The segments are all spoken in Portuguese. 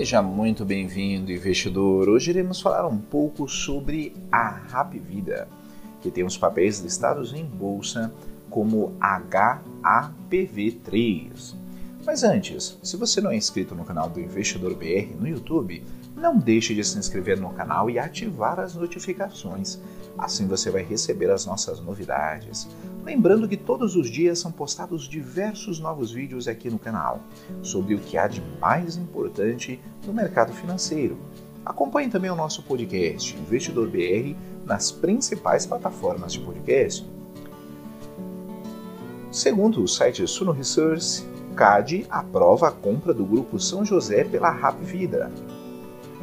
Seja muito bem-vindo, investidor. Hoje iremos falar um pouco sobre a Rap Vida, que tem os papéis listados em bolsa como HAPV3. Mas antes, se você não é inscrito no canal do Investidor BR no YouTube, não deixe de se inscrever no canal e ativar as notificações. Assim você vai receber as nossas novidades. Lembrando que todos os dias são postados diversos novos vídeos aqui no canal sobre o que há de mais importante no mercado financeiro. Acompanhe também o nosso podcast Investidor BR nas principais plataformas de podcast. Segundo o site Suno Research, CAD aprova a compra do Grupo São José pela Rap Vida.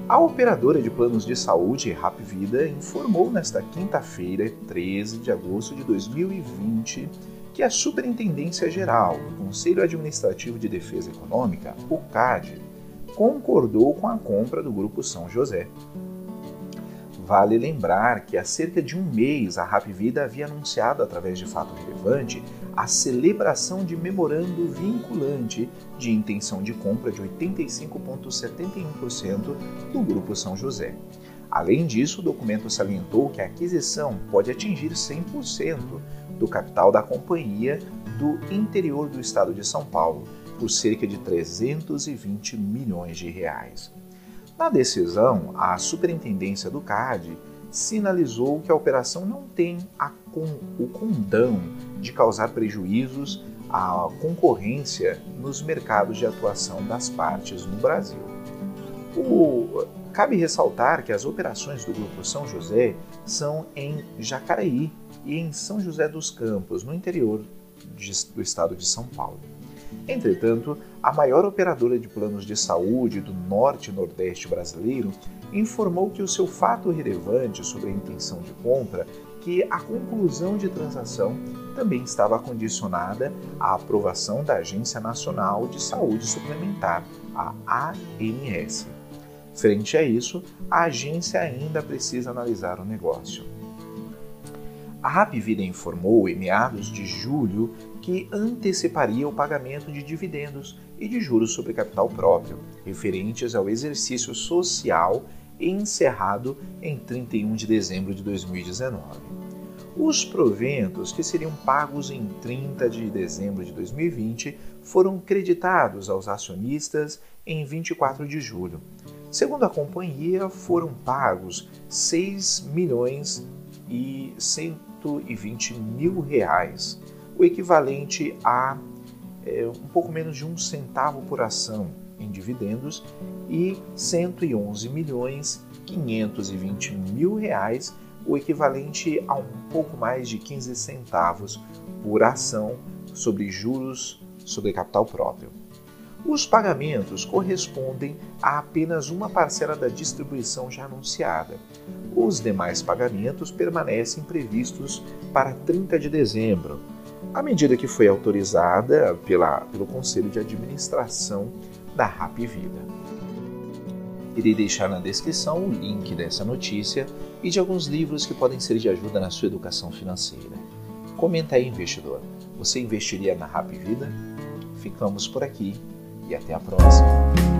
A operadora de planos de saúde Rap Vida informou nesta quinta-feira, 13 de agosto de 2020, que a Superintendência Geral do Conselho Administrativo de Defesa Econômica, o CAD, concordou com a compra do Grupo São José. Vale lembrar que há cerca de um mês a Rap Vida havia anunciado, através de fato relevante, a celebração de memorando vinculante de intenção de compra de 85,71% do Grupo São José. Além disso, o documento salientou que a aquisição pode atingir 100% do capital da companhia do interior do estado de São Paulo, por cerca de 320 milhões de reais. Na decisão, a Superintendência do CAD sinalizou que a operação não tem o condão de causar prejuízos à concorrência nos mercados de atuação das partes no Brasil. O, cabe ressaltar que as operações do Grupo São José são em Jacareí e em São José dos Campos, no interior de, do estado de São Paulo. Entretanto, a maior operadora de planos de saúde do norte e nordeste brasileiro informou que o seu fato relevante sobre a intenção de compra que a conclusão de transação também estava condicionada à aprovação da Agência Nacional de Saúde Suplementar, a ANS. Frente a isso, a agência ainda precisa analisar o negócio. A Rapvida informou em meados de julho que anteciparia o pagamento de dividendos e de juros sobre capital próprio, referentes ao exercício social encerrado em 31 de dezembro de 2019. Os proventos que seriam pagos em 30 de dezembro de 2020 foram creditados aos acionistas em 24 de julho. Segundo a companhia, foram pagos 6 milhões e 120 mil reais, o equivalente a é, um pouco menos de um centavo por ação em dividendos e 111 milhões 520 mil reais, o equivalente a um pouco mais de 15 centavos por ação sobre juros sobre capital próprio. Os pagamentos correspondem a apenas uma parcela da distribuição já anunciada. Os demais pagamentos permanecem previstos para 30 de dezembro, a medida que foi autorizada pela, pelo Conselho de Administração da Rap Vida. Irei deixar na descrição o link dessa notícia e de alguns livros que podem ser de ajuda na sua educação financeira. Comenta aí, investidor. Você investiria na Rap Vida? Ficamos por aqui e até a próxima.